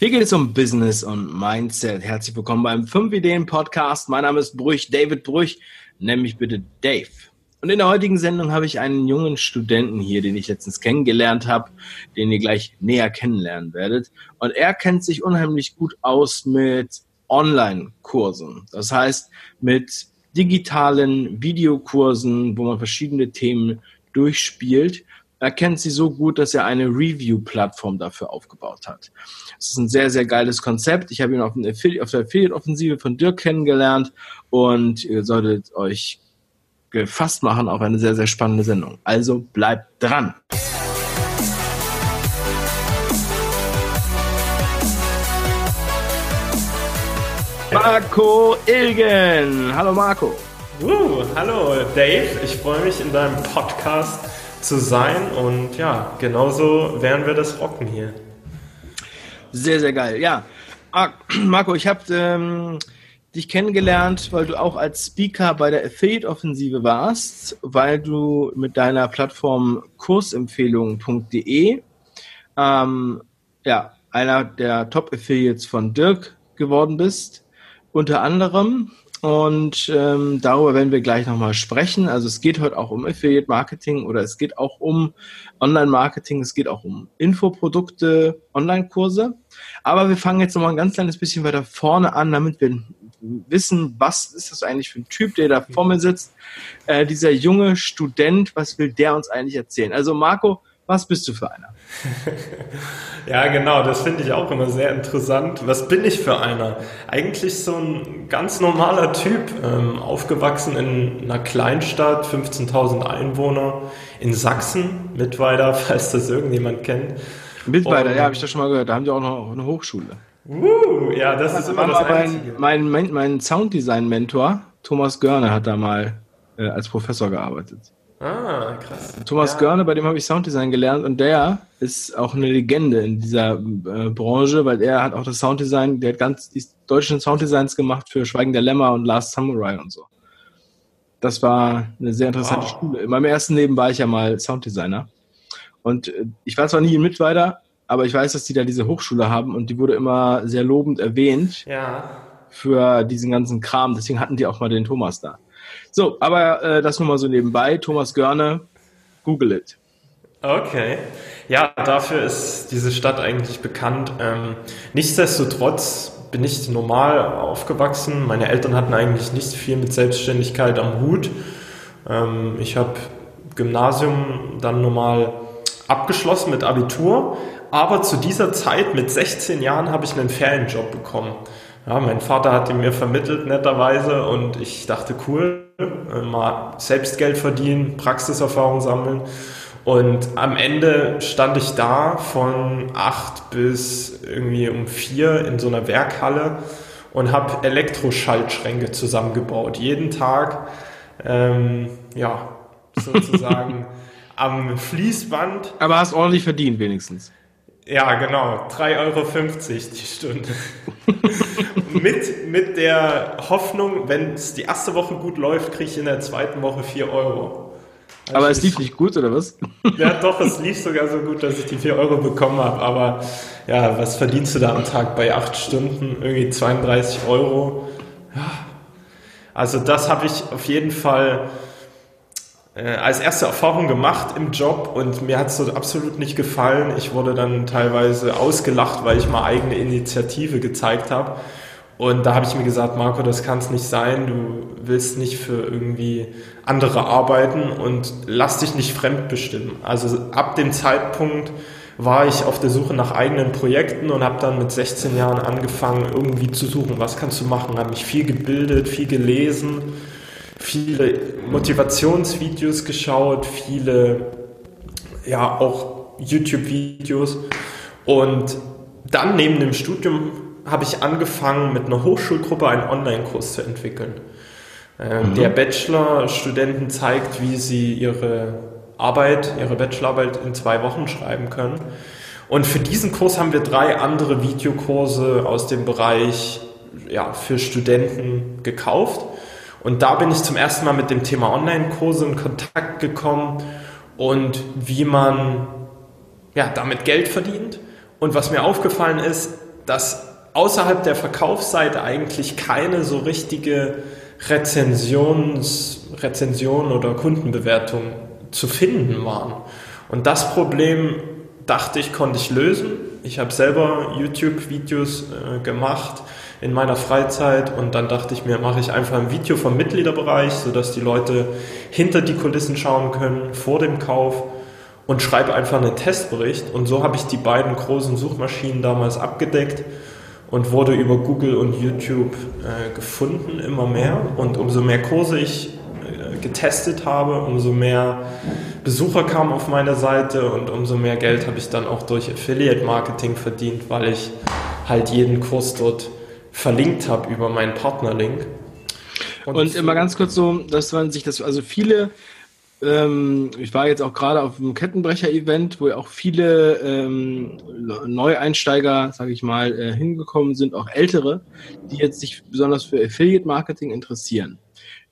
Hier geht es um Business und Mindset. Herzlich willkommen beim 5 Ideen Podcast. Mein Name ist Brüch, David Brüch. Nenn mich bitte Dave. Und in der heutigen Sendung habe ich einen jungen Studenten hier, den ich letztens kennengelernt habe, den ihr gleich näher kennenlernen werdet. Und er kennt sich unheimlich gut aus mit Online-Kursen. Das heißt, mit digitalen Videokursen, wo man verschiedene Themen durchspielt. Er kennt sie so gut, dass er eine Review-Plattform dafür aufgebaut hat. Das ist ein sehr, sehr geiles Konzept. Ich habe ihn auf, auf der Affiliate-Offensive von Dirk kennengelernt und ihr solltet euch gefasst machen auf eine sehr, sehr spannende Sendung. Also bleibt dran. Marco Ilgen. Hallo Marco. Uh, hallo Dave. Ich freue mich in deinem Podcast zu sein und ja, genauso werden wir das rocken hier. Sehr, sehr geil. Ja, Marco, ich habe ähm, dich kennengelernt, weil du auch als Speaker bei der Affiliate-Offensive warst, weil du mit deiner Plattform kursempfehlungen.de ähm, ja, einer der Top-Affiliates von Dirk geworden bist unter anderem. Und ähm, darüber werden wir gleich nochmal sprechen. Also es geht heute auch um Affiliate Marketing oder es geht auch um Online-Marketing, es geht auch um Infoprodukte, Online-Kurse. Aber wir fangen jetzt nochmal ein ganz kleines bisschen weiter vorne an, damit wir wissen, was ist das eigentlich für ein Typ, der da vor mir sitzt. Äh, dieser junge Student, was will der uns eigentlich erzählen? Also Marco, was bist du für einer? ja, genau, das finde ich auch immer sehr interessant. Was bin ich für einer? Eigentlich so ein ganz normaler Typ, ähm, aufgewachsen in einer Kleinstadt, 15.000 Einwohner in Sachsen, Mittweida, falls das irgendjemand kennt. Mittweida, ja, habe ich das schon mal gehört. Da haben die auch noch eine Hochschule. Uh, ja, das ist immer das Einzige. Mein, mein, mein Sounddesign-Mentor, Thomas Görne, hat da mal äh, als Professor gearbeitet. Ah, krass. Thomas ja. Görne, bei dem habe ich Sounddesign gelernt und der ist auch eine Legende in dieser äh, Branche, weil er hat auch das Sounddesign, der hat ganz die deutschen Sounddesigns gemacht für Schweigen der Lämmer und Last Samurai und so. Das war eine sehr interessante wow. Schule. In meinem ersten Leben war ich ja mal Sounddesigner. Und äh, ich war zwar nie in Mittweida, aber ich weiß, dass die da diese Hochschule haben und die wurde immer sehr lobend erwähnt. Ja. Für diesen ganzen Kram. Deswegen hatten die auch mal den Thomas da. So, aber äh, das nur mal so nebenbei. Thomas Görne, Google it. Okay. Ja, dafür ist diese Stadt eigentlich bekannt. Ähm, nichtsdestotrotz bin ich normal aufgewachsen. Meine Eltern hatten eigentlich nicht viel mit Selbstständigkeit am Hut. Ähm, ich habe Gymnasium dann normal abgeschlossen mit Abitur, aber zu dieser Zeit mit 16 Jahren habe ich einen Ferienjob bekommen. Ja, mein Vater hat ihn mir vermittelt, netterweise, und ich dachte, cool, mal selbst Geld verdienen, Praxiserfahrung sammeln. Und am Ende stand ich da von acht bis irgendwie um vier in so einer Werkhalle und habe Elektroschaltschränke zusammengebaut. Jeden Tag, ähm, ja, sozusagen am Fließband. Aber hast ordentlich verdient wenigstens. Ja, genau. 3,50 Euro die Stunde. mit, mit der Hoffnung, wenn es die erste Woche gut läuft, kriege ich in der zweiten Woche 4 Euro. Also aber es lief nicht gut, oder was? Ja, doch, es lief sogar so gut, dass ich die 4 Euro bekommen habe. Aber ja, was verdienst du da am Tag bei 8 Stunden? Irgendwie 32 Euro. Ja. Also das habe ich auf jeden Fall äh, als erste Erfahrung gemacht im Job und mir hat es so absolut nicht gefallen. Ich wurde dann teilweise ausgelacht, weil ich mal eigene Initiative gezeigt habe. Und da habe ich mir gesagt, Marco, das kann es nicht sein. Du willst nicht für irgendwie andere arbeiten und lass dich nicht fremdbestimmen. Also ab dem Zeitpunkt war ich auf der Suche nach eigenen Projekten und habe dann mit 16 Jahren angefangen, irgendwie zu suchen, was kannst du machen. Habe mich viel gebildet, viel gelesen viele Motivationsvideos geschaut, viele ja auch YouTube-Videos und dann neben dem Studium habe ich angefangen mit einer Hochschulgruppe einen Online-Kurs zu entwickeln. Äh, mhm. Der Bachelor-Studenten zeigt, wie sie ihre Arbeit, ihre Bachelorarbeit in zwei Wochen schreiben können. Und für diesen Kurs haben wir drei andere Videokurse aus dem Bereich ja, für Studenten gekauft. Und da bin ich zum ersten Mal mit dem Thema Online-Kurse in Kontakt gekommen und wie man ja, damit Geld verdient. Und was mir aufgefallen ist, dass außerhalb der Verkaufsseite eigentlich keine so richtige Rezensions, Rezension oder Kundenbewertung zu finden waren. Und das Problem dachte ich, konnte ich lösen. Ich habe selber YouTube-Videos äh, gemacht in meiner Freizeit und dann dachte ich mir, mache ich einfach ein Video vom Mitgliederbereich, sodass die Leute hinter die Kulissen schauen können vor dem Kauf und schreibe einfach einen Testbericht. Und so habe ich die beiden großen Suchmaschinen damals abgedeckt und wurde über Google und YouTube äh, gefunden, immer mehr. Und umso mehr Kurse ich äh, getestet habe, umso mehr Besucher kamen auf meine Seite und umso mehr Geld habe ich dann auch durch Affiliate Marketing verdient, weil ich halt jeden Kurs dort verlinkt habe über meinen Partnerlink. Und, und immer ganz kurz so, dass man sich das, also viele, ähm, ich war jetzt auch gerade auf einem Kettenbrecher-Event, wo auch viele ähm, Neueinsteiger, sage ich mal, äh, hingekommen sind, auch ältere, die jetzt sich besonders für Affiliate-Marketing interessieren.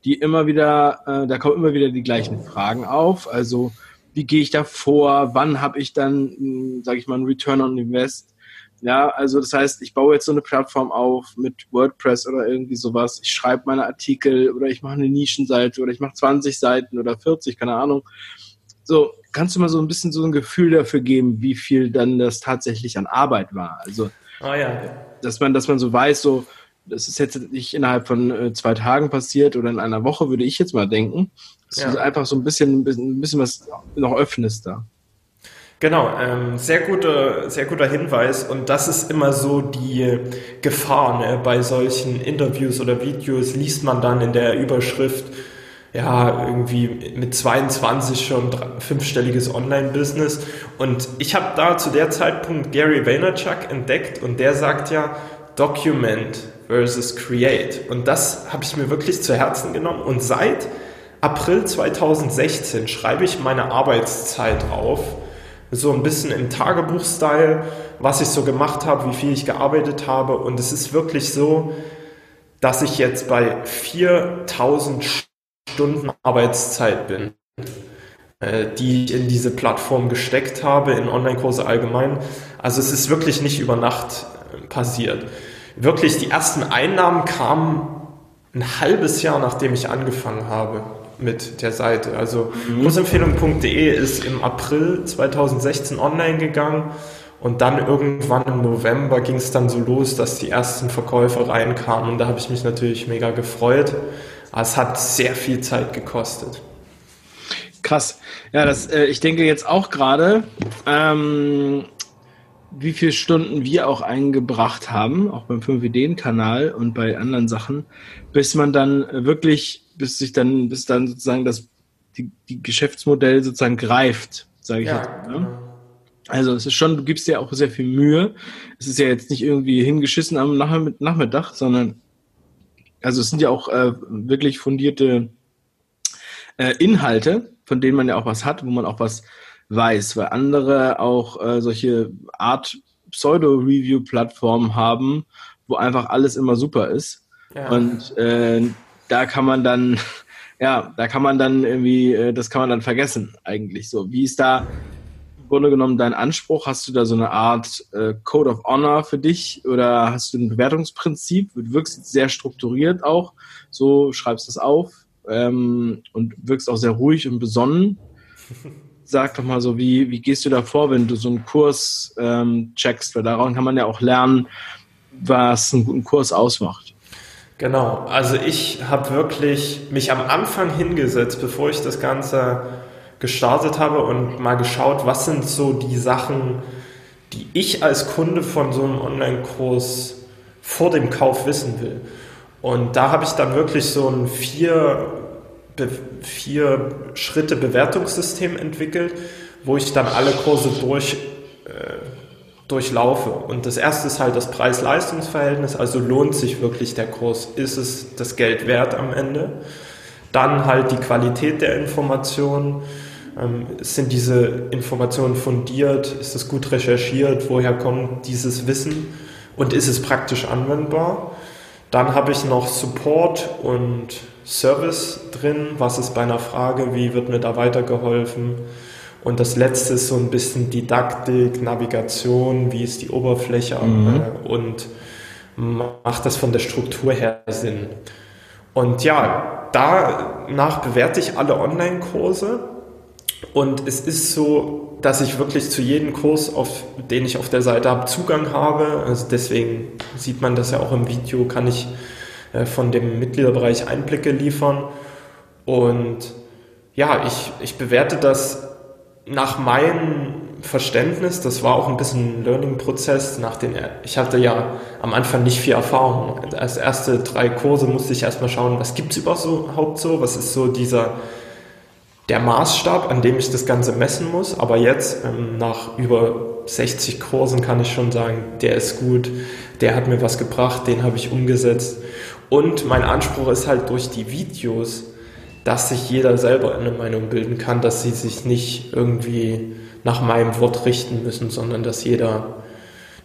Die immer wieder, äh, da kommen immer wieder die gleichen Fragen auf. Also wie gehe ich da vor? Wann habe ich dann, hm, sage ich mal, einen Return on Invest? Ja, also das heißt, ich baue jetzt so eine Plattform auf mit WordPress oder irgendwie sowas. Ich schreibe meine Artikel oder ich mache eine Nischenseite oder ich mache 20 Seiten oder 40, keine Ahnung. So, kannst du mal so ein bisschen so ein Gefühl dafür geben, wie viel dann das tatsächlich an Arbeit war? Also, oh ja. dass man, dass man so weiß, so, das ist jetzt nicht innerhalb von äh, zwei Tagen passiert oder in einer Woche, würde ich jetzt mal denken. Dass ja. du einfach so ein bisschen, ein bisschen was noch öffnest da. Genau, ähm, sehr guter, sehr guter Hinweis. Und das ist immer so die Gefahr ne? bei solchen Interviews oder Videos liest man dann in der Überschrift ja irgendwie mit 22 schon fünfstelliges Online-Business. Und ich habe da zu der Zeitpunkt Gary Vaynerchuk entdeckt und der sagt ja Document versus Create. Und das habe ich mir wirklich zu Herzen genommen. Und seit April 2016 schreibe ich meine Arbeitszeit auf so ein bisschen im Tagebuch-Style, was ich so gemacht habe, wie viel ich gearbeitet habe. Und es ist wirklich so, dass ich jetzt bei 4000 Stunden Arbeitszeit bin, äh, die ich in diese Plattform gesteckt habe, in Online-Kurse allgemein. Also es ist wirklich nicht über Nacht äh, passiert. Wirklich, die ersten Einnahmen kamen ein halbes Jahr, nachdem ich angefangen habe mit der Seite. Also mhm. kursempfehlung.de ist im April 2016 online gegangen und dann irgendwann im November ging es dann so los, dass die ersten Verkäufer reinkamen und da habe ich mich natürlich mega gefreut. Aber es hat sehr viel Zeit gekostet. Krass. Ja, das, äh, ich denke jetzt auch gerade, ähm, wie viele Stunden wir auch eingebracht haben, auch beim 5-Ideen-Kanal und bei anderen Sachen, bis man dann wirklich bis sich dann, bis dann sozusagen das die, die Geschäftsmodell sozusagen greift, sage ich ja. jetzt. Ne? Also es ist schon, du gibst dir auch sehr viel Mühe. Es ist ja jetzt nicht irgendwie hingeschissen am Nachmittag, sondern also es sind ja auch äh, wirklich fundierte äh, Inhalte, von denen man ja auch was hat, wo man auch was weiß, weil andere auch äh, solche Art Pseudo-Review-Plattformen haben, wo einfach alles immer super ist. Ja. Und äh, da kann man dann, ja, da kann man dann irgendwie, äh, das kann man dann vergessen eigentlich so. Wie ist da im Grunde genommen dein Anspruch? Hast du da so eine Art äh, Code of Honor für dich oder hast du ein Bewertungsprinzip? Du wirkst sehr strukturiert auch, so schreibst das auf ähm, und wirkst auch sehr ruhig und besonnen. Sag doch mal so, wie, wie gehst du da vor, wenn du so einen Kurs ähm, checkst? Weil daran kann man ja auch lernen, was einen guten Kurs ausmacht. Genau, also ich habe wirklich mich am Anfang hingesetzt, bevor ich das Ganze gestartet habe und mal geschaut, was sind so die Sachen, die ich als Kunde von so einem Online-Kurs vor dem Kauf wissen will. Und da habe ich dann wirklich so ein vier, vier Schritte Bewertungssystem entwickelt, wo ich dann alle Kurse durch äh, durchlaufe. Und das erste ist halt das Preis-Leistungs-Verhältnis, also lohnt sich wirklich der Kurs, ist es das Geld wert am Ende. Dann halt die Qualität der Informationen. Ähm, sind diese Informationen fundiert? Ist es gut recherchiert? Woher kommt dieses Wissen? Und ist es praktisch anwendbar? Dann habe ich noch Support und Service drin. Was ist bei einer Frage? Wie wird mir da weitergeholfen? Und das letzte ist so ein bisschen Didaktik, Navigation, wie ist die Oberfläche mhm. äh, und macht das von der Struktur her Sinn. Und ja, danach bewerte ich alle Online-Kurse und es ist so, dass ich wirklich zu jedem Kurs, auf den ich auf der Seite habe, Zugang habe. Also deswegen sieht man das ja auch im Video, kann ich äh, von dem Mitgliederbereich Einblicke liefern. Und ja, ich, ich bewerte das nach meinem Verständnis, das war auch ein bisschen ein Learning-Prozess. Nach den, ich hatte ja am Anfang nicht viel Erfahrung. Als erste drei Kurse musste ich erstmal schauen, was gibt es überhaupt so, was ist so dieser der Maßstab, an dem ich das Ganze messen muss. Aber jetzt, ähm, nach über 60 Kursen, kann ich schon sagen, der ist gut, der hat mir was gebracht, den habe ich umgesetzt. Und mein Anspruch ist halt durch die Videos, dass sich jeder selber eine Meinung bilden kann, dass sie sich nicht irgendwie nach meinem Wort richten müssen, sondern dass jeder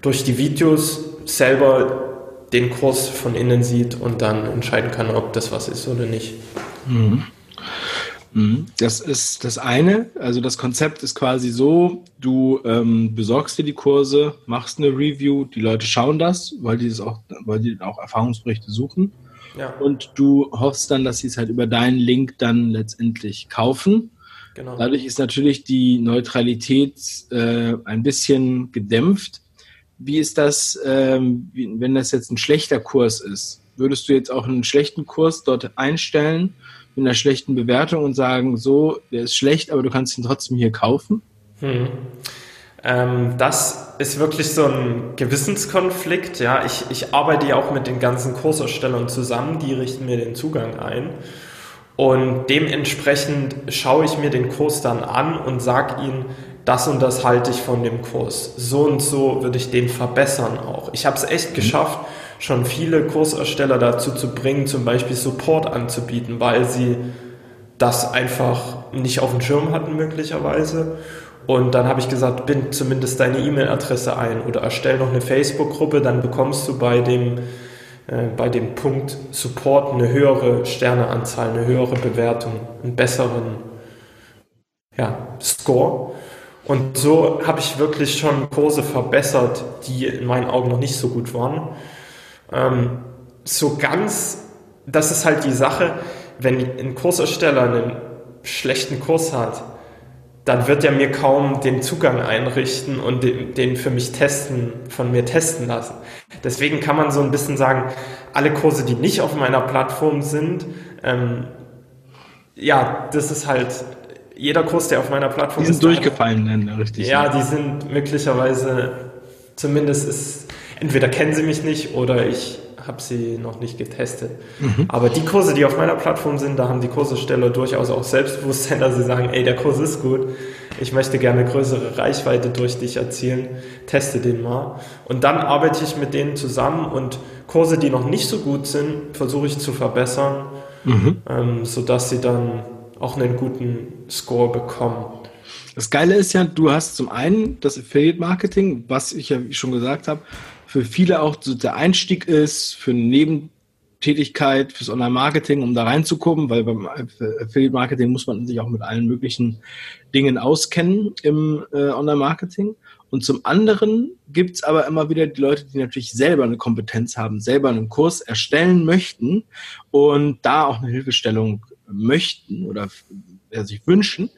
durch die Videos selber den Kurs von innen sieht und dann entscheiden kann, ob das was ist oder nicht. Mhm. Mhm. Das ist das eine. Also das Konzept ist quasi so, du ähm, besorgst dir die Kurse, machst eine Review, die Leute schauen das, weil die das auch, weil die auch Erfahrungsberichte suchen. Ja. Und du hoffst dann, dass sie es halt über deinen Link dann letztendlich kaufen. Genau. Dadurch ist natürlich die Neutralität äh, ein bisschen gedämpft. Wie ist das, ähm, wenn das jetzt ein schlechter Kurs ist? Würdest du jetzt auch einen schlechten Kurs dort einstellen? mit einer schlechten Bewertung und sagen, so, der ist schlecht, aber du kannst ihn trotzdem hier kaufen? Hm. Ähm, das ist wirklich so ein Gewissenskonflikt. Ja, ich, ich arbeite ja auch mit den ganzen Kurserstellern zusammen, die richten mir den Zugang ein. Und dementsprechend schaue ich mir den Kurs dann an und sage ihnen, das und das halte ich von dem Kurs. So und so würde ich den verbessern auch. Ich habe es echt mhm. geschafft, schon viele Kursersteller dazu zu bringen, zum Beispiel Support anzubieten, weil sie das einfach nicht auf dem Schirm hatten möglicherweise. Und dann habe ich gesagt, bind zumindest deine E-Mail-Adresse ein oder erstell noch eine Facebook-Gruppe, dann bekommst du bei dem, äh, bei dem Punkt Support eine höhere Sterneanzahl, eine höhere Bewertung, einen besseren ja, Score. Und so habe ich wirklich schon Kurse verbessert, die in meinen Augen noch nicht so gut waren. Ähm, so ganz, das ist halt die Sache, wenn ein Kursersteller einen schlechten Kurs hat, dann wird er mir kaum den Zugang einrichten und den, den, für mich testen, von mir testen lassen. Deswegen kann man so ein bisschen sagen, alle Kurse, die nicht auf meiner Plattform sind, ähm, ja, das ist halt jeder Kurs, der auf meiner Plattform ist. Die sind durchgefallen, dann, richtig. Ja, die sind möglicherweise, zumindest ist entweder kennen sie mich nicht oder ich habe sie noch nicht getestet. Mhm. Aber die Kurse, die auf meiner Plattform sind, da haben die Kursesteller durchaus auch Selbstbewusstsein, dass sie sagen, ey, der Kurs ist gut, ich möchte gerne größere Reichweite durch dich erzielen, teste den mal. Und dann arbeite ich mit denen zusammen und Kurse, die noch nicht so gut sind, versuche ich zu verbessern, mhm. ähm, sodass sie dann auch einen guten Score bekommen. Das Geile ist ja, du hast zum einen das Affiliate Marketing, was ich ja schon gesagt habe, für viele auch so der Einstieg ist, für eine Nebentätigkeit, fürs Online-Marketing, um da reinzukommen, weil beim Affiliate-Marketing muss man sich auch mit allen möglichen Dingen auskennen im äh, Online-Marketing. Und zum anderen gibt's aber immer wieder die Leute, die natürlich selber eine Kompetenz haben, selber einen Kurs erstellen möchten und da auch eine Hilfestellung möchten oder äh, sich wünschen.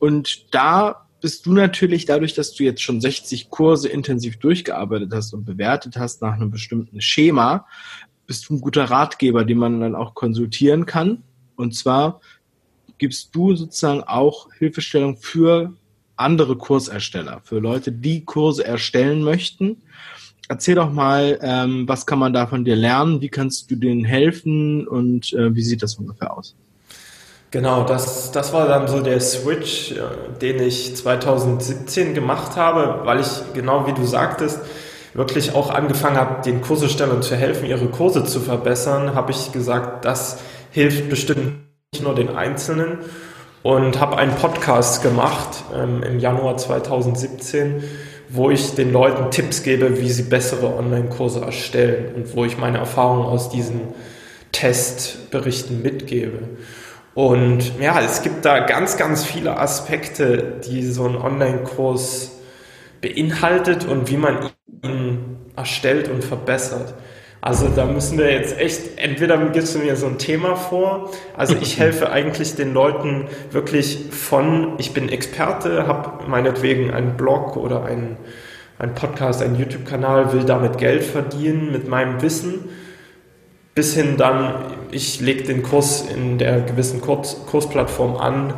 Und da bist du natürlich dadurch, dass du jetzt schon 60 Kurse intensiv durchgearbeitet hast und bewertet hast nach einem bestimmten Schema, bist du ein guter Ratgeber, den man dann auch konsultieren kann. Und zwar gibst du sozusagen auch Hilfestellung für andere Kursersteller, für Leute, die Kurse erstellen möchten. Erzähl doch mal, ähm, was kann man da von dir lernen? Wie kannst du denen helfen und äh, wie sieht das ungefähr aus? Genau, das, das war dann so der Switch, äh, den ich 2017 gemacht habe, weil ich, genau wie du sagtest, wirklich auch angefangen habe, den Kursestellern zu helfen, ihre Kurse zu verbessern, habe ich gesagt, das hilft bestimmt nicht nur den Einzelnen und habe einen Podcast gemacht ähm, im Januar 2017, wo ich den Leuten Tipps gebe, wie sie bessere Online-Kurse erstellen und wo ich meine Erfahrungen aus diesen Testberichten mitgebe. Und ja, es gibt da ganz, ganz viele Aspekte, die so ein Online-Kurs beinhaltet und wie man ihn erstellt und verbessert. Also da müssen wir jetzt echt, entweder gibst du mir so ein Thema vor, also ich helfe eigentlich den Leuten wirklich von, ich bin Experte, habe meinetwegen einen Blog oder einen, einen Podcast, einen YouTube-Kanal, will damit Geld verdienen mit meinem Wissen, bis hin dann, ich lege den Kurs in der gewissen Kurs, Kursplattform an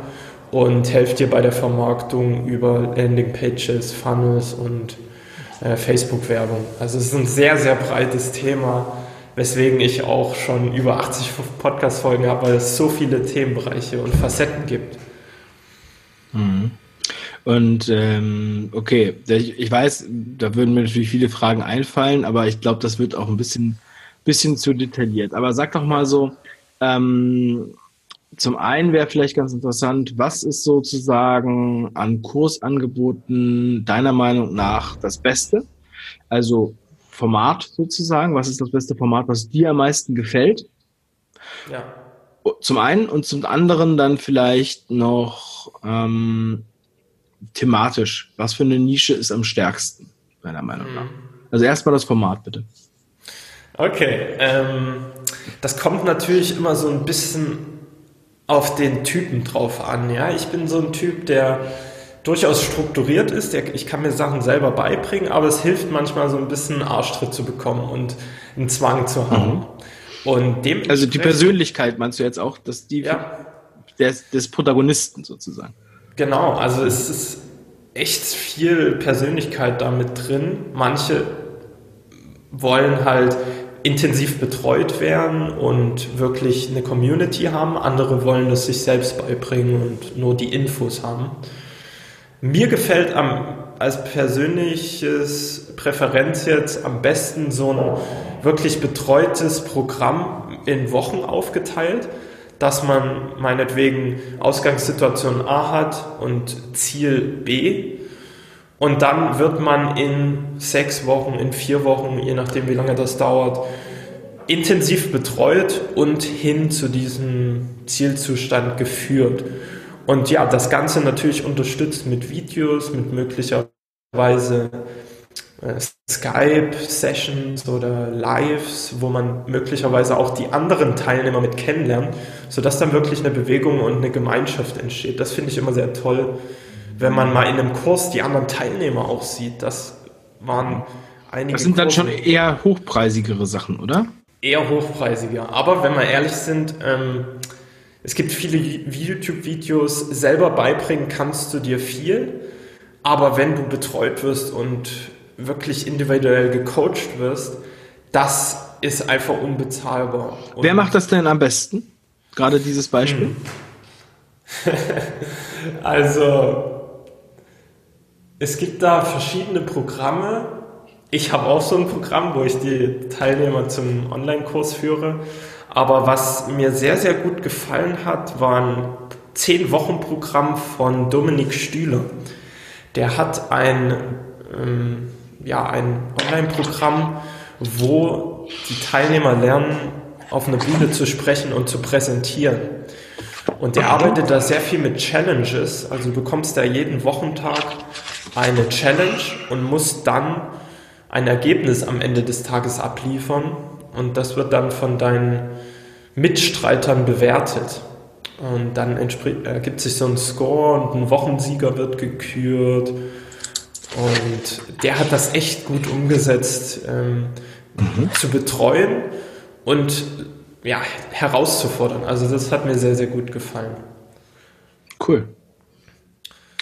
und helfe dir bei der Vermarktung über Landingpages, Funnels und äh, Facebook-Werbung. Also es ist ein sehr, sehr breites Thema, weswegen ich auch schon über 80 Podcast-Folgen habe, weil es so viele Themenbereiche und Facetten gibt. Mhm. Und ähm, okay, ich weiß, da würden mir natürlich viele Fragen einfallen, aber ich glaube, das wird auch ein bisschen, bisschen zu detailliert. Aber sag doch mal so, ähm, zum einen wäre vielleicht ganz interessant, was ist sozusagen an Kursangeboten deiner Meinung nach das Beste? Also Format sozusagen, was ist das beste Format, was dir am meisten gefällt? Ja. Zum einen und zum anderen dann vielleicht noch ähm, thematisch. Was für eine Nische ist am stärksten, deiner Meinung nach? Mhm. Also erstmal das Format, bitte. Okay, ähm, das kommt natürlich immer so ein bisschen auf den Typen drauf an. Ja, ich bin so ein Typ, der durchaus strukturiert ist. Der, ich kann mir Sachen selber beibringen, aber es hilft manchmal so ein bisschen Arschtritt zu bekommen und einen Zwang zu haben. Mhm. Und dem also die Persönlichkeit meinst du jetzt auch, dass die ja. des, des Protagonisten sozusagen. Genau, also es ist echt viel Persönlichkeit damit drin. Manche wollen halt intensiv betreut werden und wirklich eine Community haben. Andere wollen es sich selbst beibringen und nur die Infos haben. Mir gefällt am, als persönliches Präferenz jetzt am besten so ein wirklich betreutes Programm in Wochen aufgeteilt, dass man meinetwegen Ausgangssituation A hat und Ziel B und dann wird man in sechs Wochen, in vier Wochen, je nachdem wie lange das dauert, intensiv betreut und hin zu diesem Zielzustand geführt. Und ja, das Ganze natürlich unterstützt mit Videos, mit möglicherweise äh, Skype-Sessions oder Lives, wo man möglicherweise auch die anderen Teilnehmer mit kennenlernt, sodass dann wirklich eine Bewegung und eine Gemeinschaft entsteht. Das finde ich immer sehr toll wenn man mal in einem Kurs die anderen Teilnehmer auch sieht, das waren einige. Das sind dann schon eher hochpreisigere Sachen, oder? Eher hochpreisiger. Aber wenn wir ehrlich sind, ähm, es gibt viele YouTube-Videos, selber beibringen kannst du dir viel, aber wenn du betreut wirst und wirklich individuell gecoacht wirst, das ist einfach unbezahlbar. Und Wer macht das denn am besten? Gerade dieses Beispiel? also, es gibt da verschiedene Programme. Ich habe auch so ein Programm, wo ich die Teilnehmer zum Online-Kurs führe. Aber was mir sehr, sehr gut gefallen hat, war ein 10-Wochen-Programm von Dominik Stühler. Der hat ein, ähm, ja, ein Online-Programm, wo die Teilnehmer lernen, auf einer Bühne zu sprechen und zu präsentieren. Und der arbeitet da sehr viel mit Challenges. Also du bekommst da jeden Wochentag eine Challenge und musst dann ein Ergebnis am Ende des Tages abliefern. Und das wird dann von deinen Mitstreitern bewertet. Und dann ergibt sich so ein Score und ein Wochensieger wird gekürt. Und der hat das echt gut umgesetzt, ähm, mhm. zu betreuen und ja, herauszufordern. Also das hat mir sehr, sehr gut gefallen. Cool.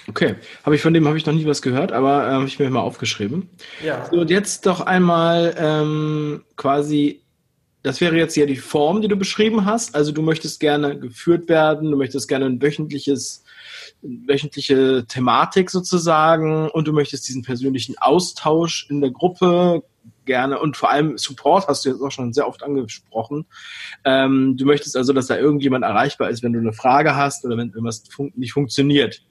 Okay, habe ich von dem habe ich noch nie was gehört, aber äh, habe ich mir mal aufgeschrieben. Ja. So, und jetzt doch einmal ähm, quasi, das wäre jetzt ja die Form, die du beschrieben hast. Also du möchtest gerne geführt werden, du möchtest gerne ein wöchentliches, wöchentliche Thematik sozusagen und du möchtest diesen persönlichen Austausch in der Gruppe gerne und vor allem Support hast du jetzt auch schon sehr oft angesprochen. Ähm, du möchtest also, dass da irgendjemand erreichbar ist, wenn du eine Frage hast oder wenn irgendwas fun nicht funktioniert.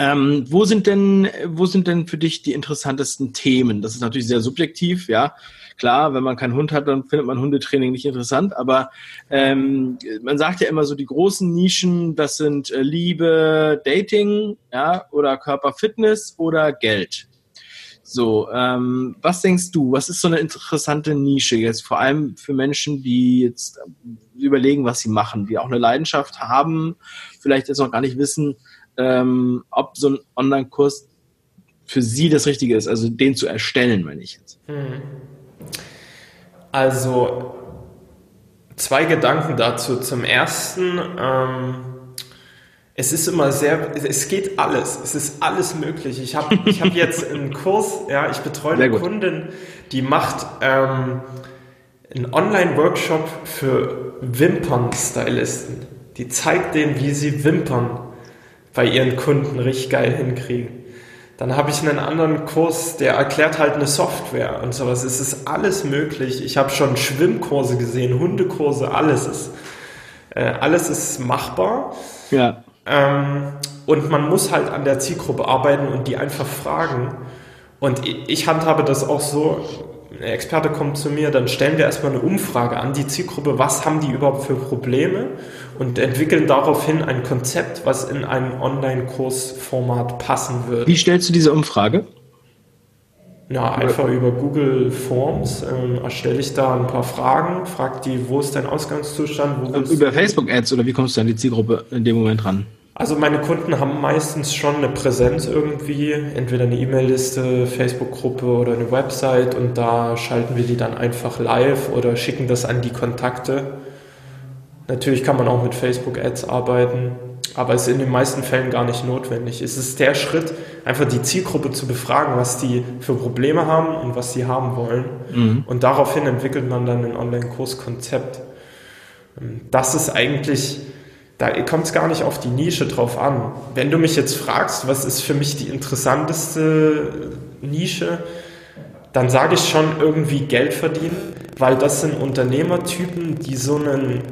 Ähm, wo sind denn, wo sind denn für dich die interessantesten Themen? Das ist natürlich sehr subjektiv, ja. Klar, wenn man keinen Hund hat, dann findet man Hundetraining nicht interessant, aber ähm, man sagt ja immer so, die großen Nischen, das sind äh, Liebe, Dating, ja, oder Körperfitness oder Geld. So, ähm, was denkst du, was ist so eine interessante Nische jetzt, vor allem für Menschen, die jetzt überlegen, was sie machen, die auch eine Leidenschaft haben, vielleicht jetzt noch gar nicht wissen, ähm, ob so ein Online-Kurs für sie das Richtige ist, also den zu erstellen, meine ich jetzt. Hm. Also zwei Gedanken dazu. Zum ersten, ähm, es ist immer sehr, es geht alles, es ist alles möglich. Ich habe ich hab jetzt einen Kurs, ja, ich betreue eine Kundin, die macht ähm, einen Online-Workshop für Wimpern-Stylisten. Die zeigt denen, wie sie Wimpern bei ihren Kunden richtig geil hinkriegen. Dann habe ich einen anderen Kurs, der erklärt halt eine Software und sowas. Es ist alles möglich. Ich habe schon Schwimmkurse gesehen, Hundekurse, alles ist, äh, alles ist machbar. Ja. Ähm, und man muss halt an der Zielgruppe arbeiten und die einfach fragen. Und ich, handhabe das auch so, Experte kommt zu mir, dann stellen wir erstmal eine Umfrage an die Zielgruppe, was haben die überhaupt für Probleme und entwickeln daraufhin ein Konzept, was in ein Online-Kursformat passen würde. Wie stellst du diese Umfrage? Ja, einfach über Google Forms ähm, erstelle ich da ein paar Fragen, frag die, wo ist dein Ausgangszustand? über Facebook-Ads oder wie kommst du an die Zielgruppe in dem Moment ran? Also meine Kunden haben meistens schon eine Präsenz irgendwie, entweder eine E-Mail-Liste, Facebook-Gruppe oder eine Website und da schalten wir die dann einfach live oder schicken das an die Kontakte. Natürlich kann man auch mit Facebook-Ads arbeiten, aber es ist in den meisten Fällen gar nicht notwendig. Es ist der Schritt, einfach die Zielgruppe zu befragen, was die für Probleme haben und was sie haben wollen. Mhm. Und daraufhin entwickelt man dann ein Online-Kurskonzept. Das ist eigentlich da kommt es gar nicht auf die Nische drauf an. Wenn du mich jetzt fragst, was ist für mich die interessanteste Nische, dann sage ich schon irgendwie Geld verdienen, weil das sind Unternehmertypen, die so einen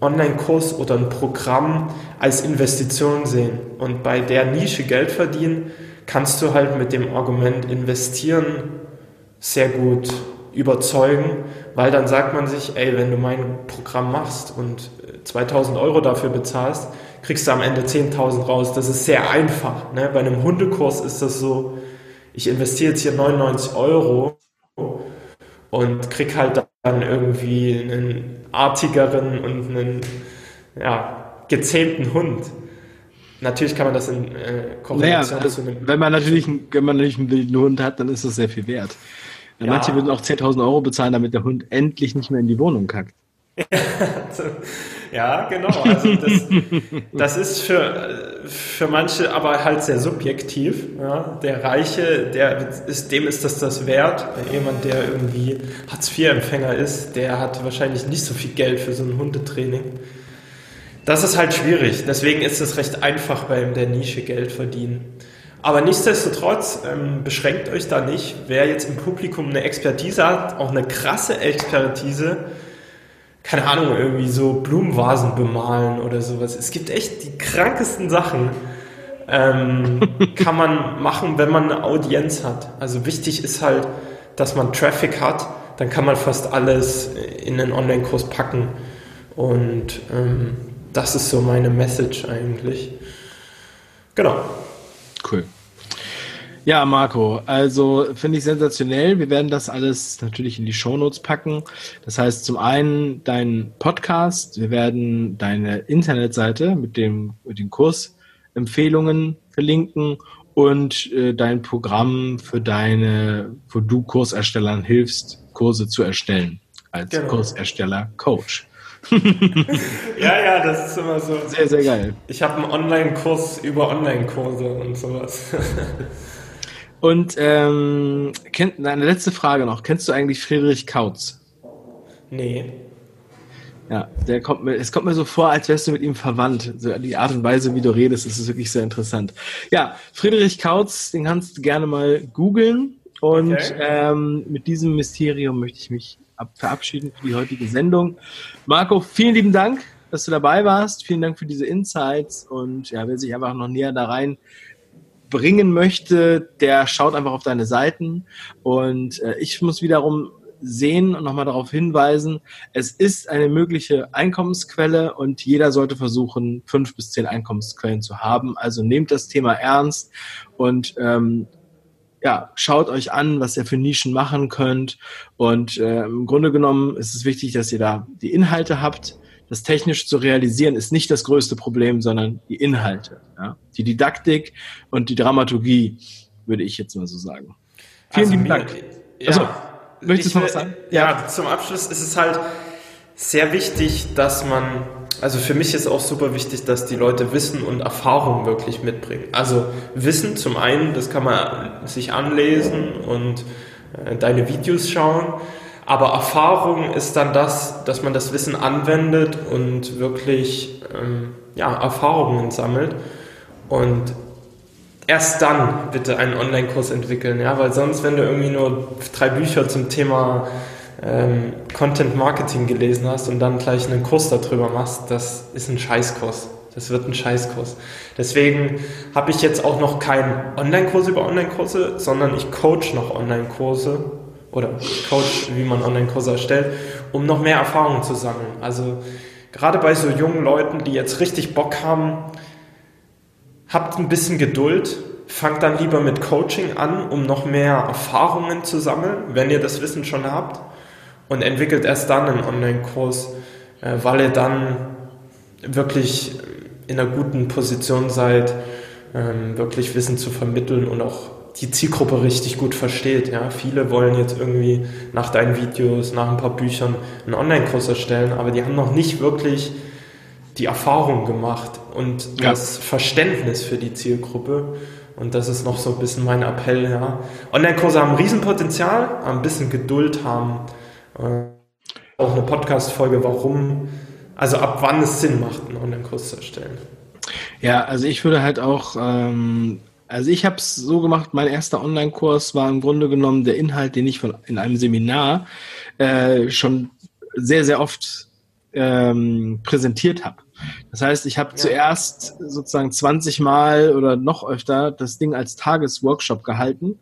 Online-Kurs oder ein Programm als Investition sehen. Und bei der Nische Geld verdienen, kannst du halt mit dem Argument investieren sehr gut überzeugen, weil dann sagt man sich, ey, wenn du mein Programm machst und 2000 Euro dafür bezahlst, kriegst du am Ende 10.000 raus. Das ist sehr einfach. Ne? Bei einem Hundekurs ist das so, ich investiere jetzt hier 99 Euro und krieg halt dann irgendwie einen artigeren und einen ja, gezähmten Hund. Natürlich kann man das in äh, Korrelation naja, zu einem. Wenn man, natürlich, wenn man natürlich einen wilden Hund hat, dann ist das sehr viel wert. Ja. Manche würden auch 10.000 Euro bezahlen, damit der Hund endlich nicht mehr in die Wohnung kackt. ja, genau. Also das, das ist für, für manche aber halt sehr subjektiv. Ja. Der Reiche, der ist, dem ist das das wert. Jemand, der irgendwie Hartz-IV-Empfänger ist, der hat wahrscheinlich nicht so viel Geld für so ein Hundetraining. Das ist halt schwierig. Deswegen ist es recht einfach beim der Nische Geld verdienen. Aber nichtsdestotrotz ähm, beschränkt euch da nicht. Wer jetzt im Publikum eine Expertise hat, auch eine krasse Expertise, keine Ahnung, irgendwie so Blumenvasen bemalen oder sowas. Es gibt echt die krankesten Sachen. Ähm, kann man machen, wenn man eine Audienz hat. Also wichtig ist halt, dass man Traffic hat, dann kann man fast alles in einen Online-Kurs packen. Und ähm, das ist so meine Message eigentlich. Genau. Cool. Ja, Marco, also finde ich sensationell. Wir werden das alles natürlich in die Shownotes packen. Das heißt zum einen dein Podcast, wir werden deine Internetseite mit dem mit den Kursempfehlungen verlinken und äh, dein Programm für deine, wo du Kurserstellern hilfst, Kurse zu erstellen als genau. Kursersteller Coach. ja, ja, das ist immer so. Sehr, sehr geil. Ich habe einen Online-Kurs über Online-Kurse und sowas. Und ähm, kennt, eine letzte Frage noch. Kennst du eigentlich Friedrich Kautz? Nee. Ja, der kommt mir, es kommt mir so vor, als wärst du mit ihm verwandt. So die Art und Weise, wie du redest, ist wirklich sehr interessant. Ja, Friedrich Kautz, den kannst du gerne mal googeln. Und okay. ähm, mit diesem Mysterium möchte ich mich verabschieden für die heutige Sendung. Marco, vielen lieben Dank, dass du dabei warst. Vielen Dank für diese Insights. Und ja, wer sich einfach noch näher da rein bringen möchte, der schaut einfach auf deine Seiten. Und äh, ich muss wiederum sehen und nochmal darauf hinweisen, es ist eine mögliche Einkommensquelle und jeder sollte versuchen, fünf bis zehn Einkommensquellen zu haben. Also nehmt das Thema ernst und ähm, ja, schaut euch an, was ihr für Nischen machen könnt. Und äh, im Grunde genommen ist es wichtig, dass ihr da die Inhalte habt. Das technisch zu realisieren ist nicht das größte Problem, sondern die Inhalte. Ja? Die Didaktik und die Dramaturgie, würde ich jetzt mal so sagen. Vielen also lieben Dank. Ja, also, möchtest du noch was sagen? Ja, ja, zum Abschluss ist es halt sehr wichtig, dass man also für mich ist auch super wichtig, dass die Leute Wissen und Erfahrung wirklich mitbringen. Also Wissen zum einen, das kann man sich anlesen und äh, deine Videos schauen, aber Erfahrung ist dann das, dass man das Wissen anwendet und wirklich ähm, ja, Erfahrungen sammelt und erst dann bitte einen Online-Kurs entwickeln, ja, weil sonst, wenn du irgendwie nur drei Bücher zum Thema ähm, Content Marketing gelesen hast und dann gleich einen Kurs darüber machst, das ist ein Scheißkurs. Das wird ein Scheißkurs. Deswegen habe ich jetzt auch noch keinen Online-Kurs über Online-Kurse, sondern ich coach noch Online-Kurse oder coach, wie man Online-Kurse erstellt, um noch mehr Erfahrungen zu sammeln. Also gerade bei so jungen Leuten, die jetzt richtig Bock haben, habt ein bisschen Geduld, fangt dann lieber mit Coaching an, um noch mehr Erfahrungen zu sammeln, wenn ihr das Wissen schon habt und entwickelt erst dann einen Online-Kurs, äh, weil ihr dann wirklich in einer guten Position seid, ähm, wirklich Wissen zu vermitteln und auch die Zielgruppe richtig gut versteht. Ja? Viele wollen jetzt irgendwie nach deinen Videos, nach ein paar Büchern einen Online-Kurs erstellen, aber die haben noch nicht wirklich die Erfahrung gemacht und ja. das Verständnis für die Zielgruppe. Und das ist noch so ein bisschen mein Appell. Ja. Online-Kurse haben ein Riesenpotenzial, ein bisschen Geduld haben auch eine Podcast-Folge, warum, also ab wann es Sinn macht, einen Online-Kurs zu erstellen. Ja, also ich würde halt auch, ähm, also ich habe es so gemacht, mein erster Online-Kurs war im Grunde genommen der Inhalt, den ich von, in einem Seminar äh, schon sehr, sehr oft ähm, präsentiert habe. Das heißt, ich habe ja. zuerst sozusagen 20 Mal oder noch öfter das Ding als Tagesworkshop gehalten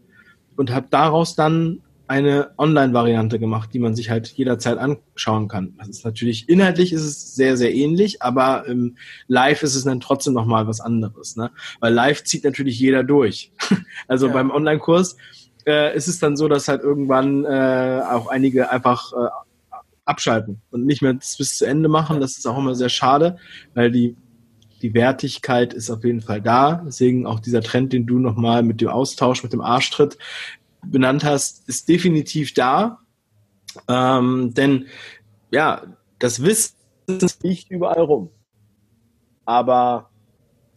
und habe daraus dann eine Online-Variante gemacht, die man sich halt jederzeit anschauen kann. Das ist natürlich, inhaltlich ist es sehr, sehr ähnlich, aber ähm, live ist es dann trotzdem nochmal was anderes, ne? Weil live zieht natürlich jeder durch. also ja. beim Online-Kurs äh, ist es dann so, dass halt irgendwann äh, auch einige einfach äh, abschalten und nicht mehr bis zu Ende machen. Das ist auch immer sehr schade, weil die die Wertigkeit ist auf jeden Fall da. Deswegen auch dieser Trend, den du nochmal mit dem Austausch, mit dem Arschtritt benannt hast, ist definitiv da. Ähm, denn ja, das Wissen liegt überall rum. Aber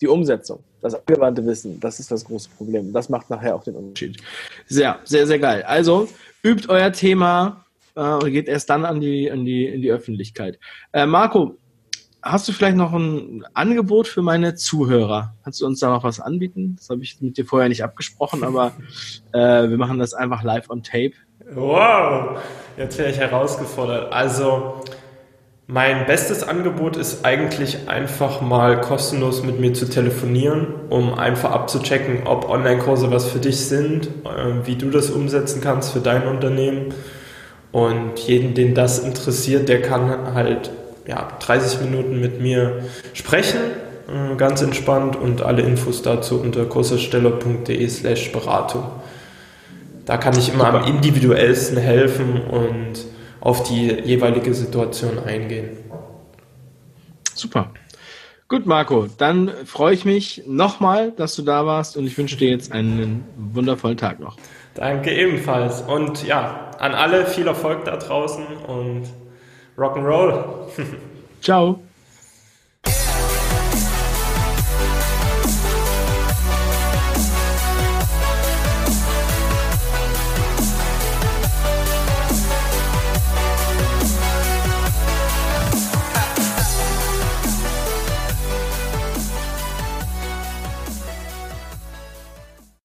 die Umsetzung, das angewandte Wissen, das ist das große Problem. Das macht nachher auch den Unterschied. Sehr, sehr, sehr geil. Also übt euer Thema äh, und geht erst dann an die, an die, in die Öffentlichkeit. Äh, Marco, hast du vielleicht noch ein Angebot für meine Zuhörer? Kannst du uns da noch was anbieten? Das habe ich mit dir vorher nicht abgesprochen, aber äh, wir machen das einfach live on tape. Wow, jetzt wäre ich herausgefordert. Also mein bestes Angebot ist eigentlich einfach mal kostenlos mit mir zu telefonieren, um einfach abzuchecken, ob Online-Kurse was für dich sind, äh, wie du das umsetzen kannst für dein Unternehmen. Und jeden, den das interessiert, der kann halt ja, 30 Minuten mit mir sprechen, äh, ganz entspannt und alle Infos dazu unter kursersteller.de slash Beratung. Da kann ich immer am individuellsten helfen und auf die jeweilige Situation eingehen. Super. Gut, Marco, dann freue ich mich nochmal, dass du da warst und ich wünsche dir jetzt einen wundervollen Tag noch. Danke ebenfalls. Und ja, an alle viel Erfolg da draußen und Rock'n'Roll. Ciao.